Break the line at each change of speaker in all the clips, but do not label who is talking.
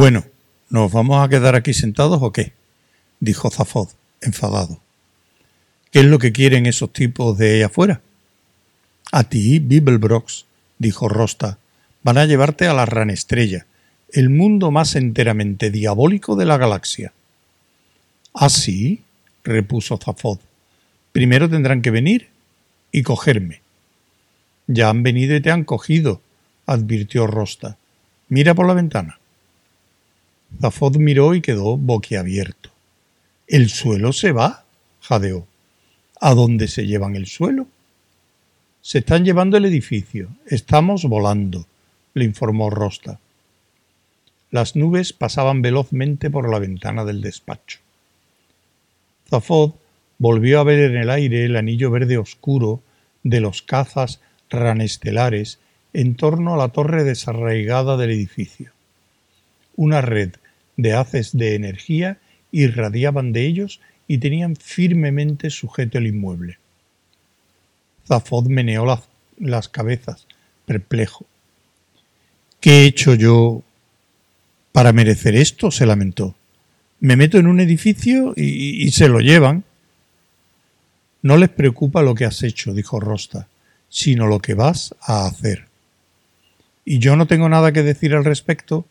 Bueno, ¿nos vamos a quedar aquí sentados o qué? dijo Zafod, enfadado. ¿Qué es lo que quieren esos tipos de ahí afuera? A ti, Bibelbrox, dijo Rosta, van a llevarte a la ranestrella, el mundo más enteramente diabólico de la galaxia. ¿Ah, repuso Zafod. Primero tendrán que venir y cogerme. Ya han venido y te han cogido, advirtió Rosta. Mira por la ventana. Zafod miró y quedó boquiabierto. ¿El suelo se va? jadeó. ¿A dónde se llevan el suelo? Se están llevando el edificio. Estamos volando, le informó Rosta. Las nubes pasaban velozmente por la ventana del despacho. Zafod volvió a ver en el aire el anillo verde oscuro de los cazas ranestelares en torno a la torre desarraigada del edificio. Una red de haces de energía irradiaban de ellos y tenían firmemente sujeto el inmueble. Zafod meneó las, cabezas, perplejo. ¿Qué he hecho yo para merecer esto? se lamentó. Me meto en un edificio y se lo llevan. No les preocupa lo que has hecho, dijo Rosta, sino lo que vas a hacer. ¿Y yo no tengo nada que decir al respecto?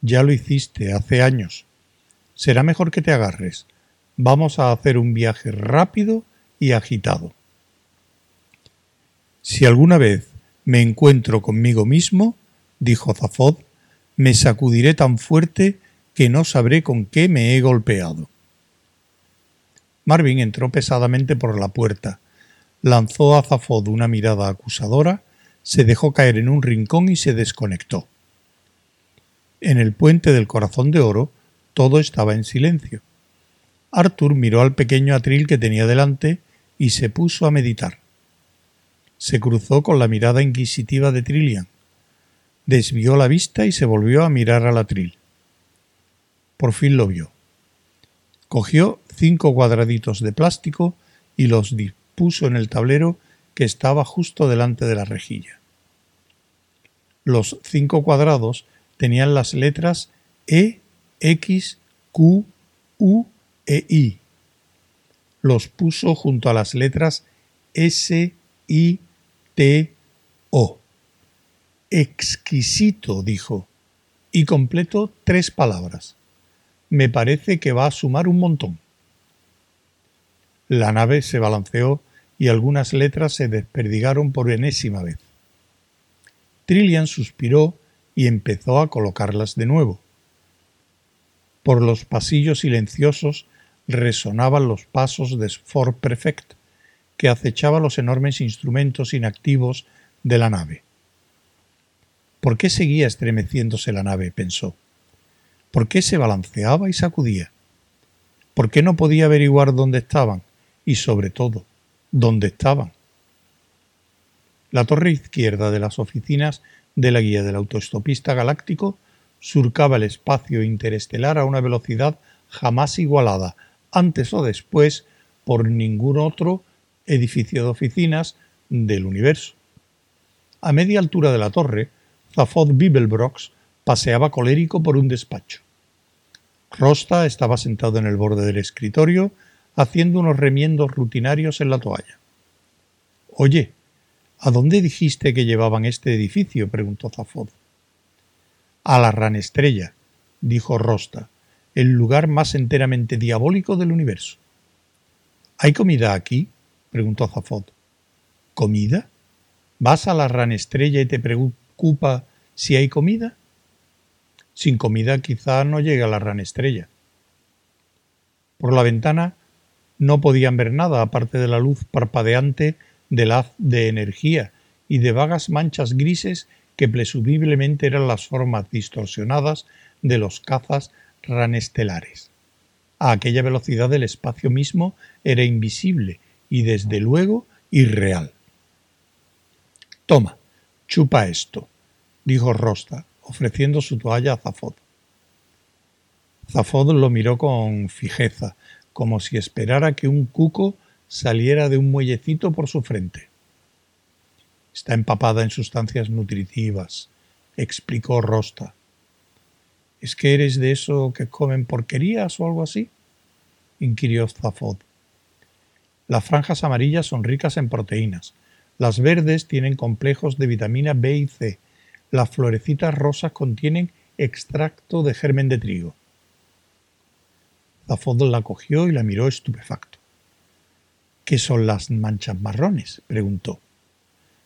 Ya lo hiciste hace años. Será mejor que te agarres. Vamos a hacer un viaje rápido y agitado. Si alguna vez me encuentro conmigo mismo, dijo Zafod, me sacudiré tan fuerte que no sabré con qué me he golpeado. Marvin entró pesadamente por la puerta, lanzó a Zafod una mirada acusadora, se dejó caer en un rincón y se desconectó. En el puente del corazón de oro todo estaba en silencio. Arthur miró al pequeño atril que tenía delante y se puso a meditar. Se cruzó con la mirada inquisitiva de Trillian. Desvió la vista y se volvió a mirar al atril. Por fin lo vio. Cogió cinco cuadraditos de plástico y los dispuso en el tablero que estaba justo delante de la rejilla. Los cinco cuadrados tenían las letras E, X, Q, U e I. Los puso junto a las letras S, I, T, O. Exquisito, dijo, y completó tres palabras. Me parece que va a sumar un montón. La nave se balanceó y algunas letras se desperdigaron por enésima vez. Trillian suspiró y empezó a colocarlas de nuevo. Por los pasillos silenciosos resonaban los pasos de Ford Perfect, que acechaba los enormes instrumentos inactivos de la nave. ¿Por qué seguía estremeciéndose la nave? pensó. ¿Por qué se balanceaba y sacudía? ¿Por qué no podía averiguar dónde estaban? Y sobre todo, ¿dónde estaban? La torre izquierda de las oficinas de la guía del autoestopista galáctico surcaba el espacio interestelar a una velocidad jamás igualada, antes o después, por ningún otro edificio de oficinas del universo. A media altura de la torre, Zafod Bibelbrox paseaba colérico por un despacho. Rosta estaba sentado en el borde del escritorio, haciendo unos remiendos rutinarios en la toalla. Oye, ¿A dónde dijiste que llevaban este edificio? preguntó Zafod. A la ranestrella, dijo Rosta, el lugar más enteramente diabólico del universo. ¿Hay comida aquí? preguntó Zafod. ¿Comida? ¿Vas a la ranestrella y te preocupa si hay comida? Sin comida quizá no llegue a la ranestrella. Por la ventana no podían ver nada aparte de la luz parpadeante del haz de energía y de vagas manchas grises que presumiblemente eran las formas distorsionadas de los cazas ranestelares. A aquella velocidad el espacio mismo era invisible y desde luego irreal. Toma, chupa esto, dijo Rosta, ofreciendo su toalla a Zafod. Zafod lo miró con fijeza, como si esperara que un cuco saliera de un muellecito por su frente. Está empapada en sustancias nutritivas, explicó Rosta. ¿Es que eres de eso que comen porquerías o algo así? inquirió Zafod. Las franjas amarillas son ricas en proteínas. Las verdes tienen complejos de vitamina B y C. Las florecitas rosas contienen extracto de germen de trigo. Zafod la cogió y la miró estupefacto. ¿Qué son las manchas marrones? preguntó.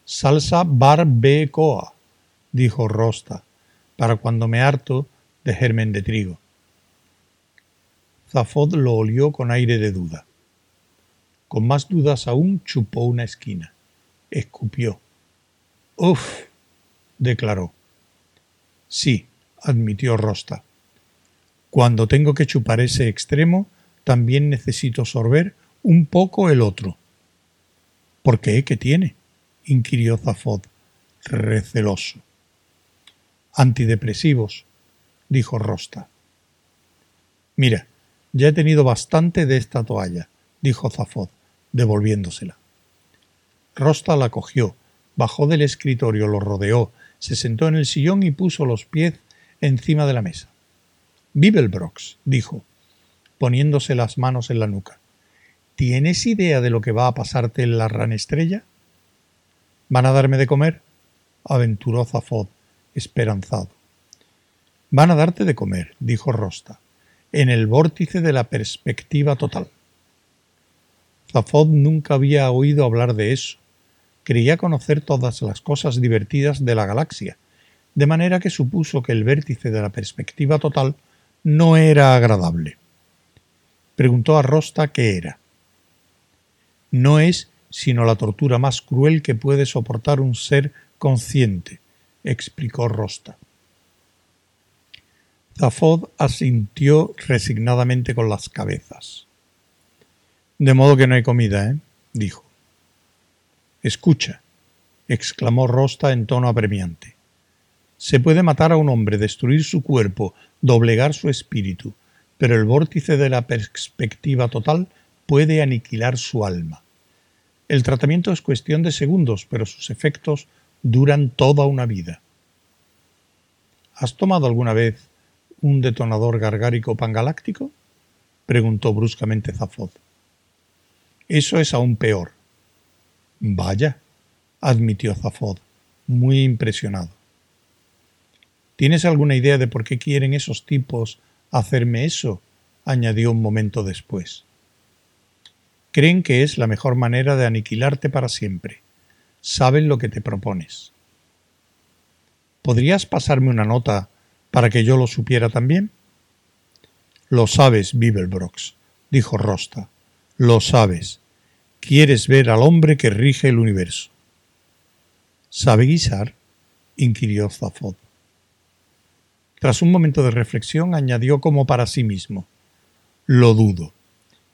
Salsa barbacoa, dijo Rosta, para cuando me harto de germen de trigo. Zafod lo olió con aire de duda. Con más dudas aún chupó una esquina. Escupió. Uf, declaró. Sí, admitió Rosta. Cuando tengo que chupar ese extremo, también necesito sorber un poco el otro. ¿Por qué? ¿Qué tiene? inquirió Zafod, receloso. Antidepresivos, dijo Rosta. Mira, ya he tenido bastante de esta toalla, dijo Zafod, devolviéndosela. Rosta la cogió, bajó del escritorio, lo rodeó, se sentó en el sillón y puso los pies encima de la mesa. Bibelbrox, dijo, poniéndose las manos en la nuca. ¿Tienes idea de lo que va a pasarte en la estrella? ¿Van a darme de comer? aventuró Zafod, esperanzado. Van a darte de comer, dijo Rosta, en el vórtice de la perspectiva total. Zafod nunca había oído hablar de eso. Creía conocer todas las cosas divertidas de la galaxia, de manera que supuso que el vértice de la perspectiva total no era agradable. Preguntó a Rosta qué era. No es sino la tortura más cruel que puede soportar un ser consciente, explicó Rosta. Zafod asintió resignadamente con las cabezas. De modo que no hay comida, ¿eh? dijo. Escucha, exclamó Rosta en tono apremiante. Se puede matar a un hombre, destruir su cuerpo, doblegar su espíritu, pero el vórtice de la perspectiva total puede aniquilar su alma. El tratamiento es cuestión de segundos, pero sus efectos duran toda una vida. ¿Has tomado alguna vez un detonador gargárico pangaláctico? preguntó bruscamente Zafod. Eso es aún peor. Vaya, admitió Zafod, muy impresionado. ¿Tienes alguna idea de por qué quieren esos tipos hacerme eso? añadió un momento después. Creen que es la mejor manera de aniquilarte para siempre. Saben lo que te propones. ¿Podrías pasarme una nota para que yo lo supiera también? Lo sabes, Bibelbrox, dijo Rosta. Lo sabes. Quieres ver al hombre que rige el universo. ¿Sabe guisar? inquirió Zafod. Tras un momento de reflexión añadió como para sí mismo. Lo dudo.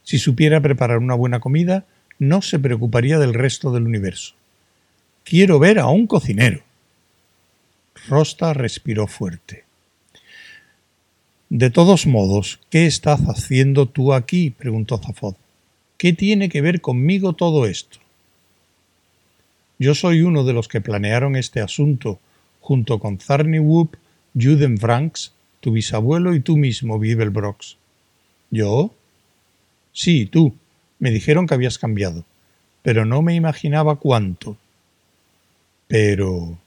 Si supiera preparar una buena comida, no se preocuparía del resto del universo. Quiero ver a un cocinero. Rosta respiró fuerte. De todos modos, ¿qué estás haciendo tú aquí? preguntó Zafod. ¿Qué tiene que ver conmigo todo esto? Yo soy uno de los que planearon este asunto, junto con Zarni Whoop, Juden Franks, tu bisabuelo y tú mismo, Bibelbrox. ¿Yo? Sí, tú. Me dijeron que habías cambiado, pero no me imaginaba cuánto. Pero...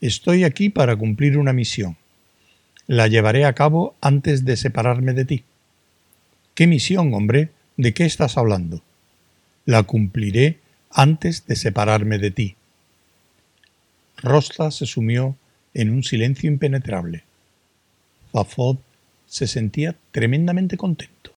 Estoy aquí para cumplir una misión la llevaré a cabo antes de separarme de ti. ¿Qué misión, hombre? ¿De qué estás hablando? La cumpliré antes de separarme de ti. Rosta se sumió en un silencio impenetrable. Zafod se sentía tremendamente contento.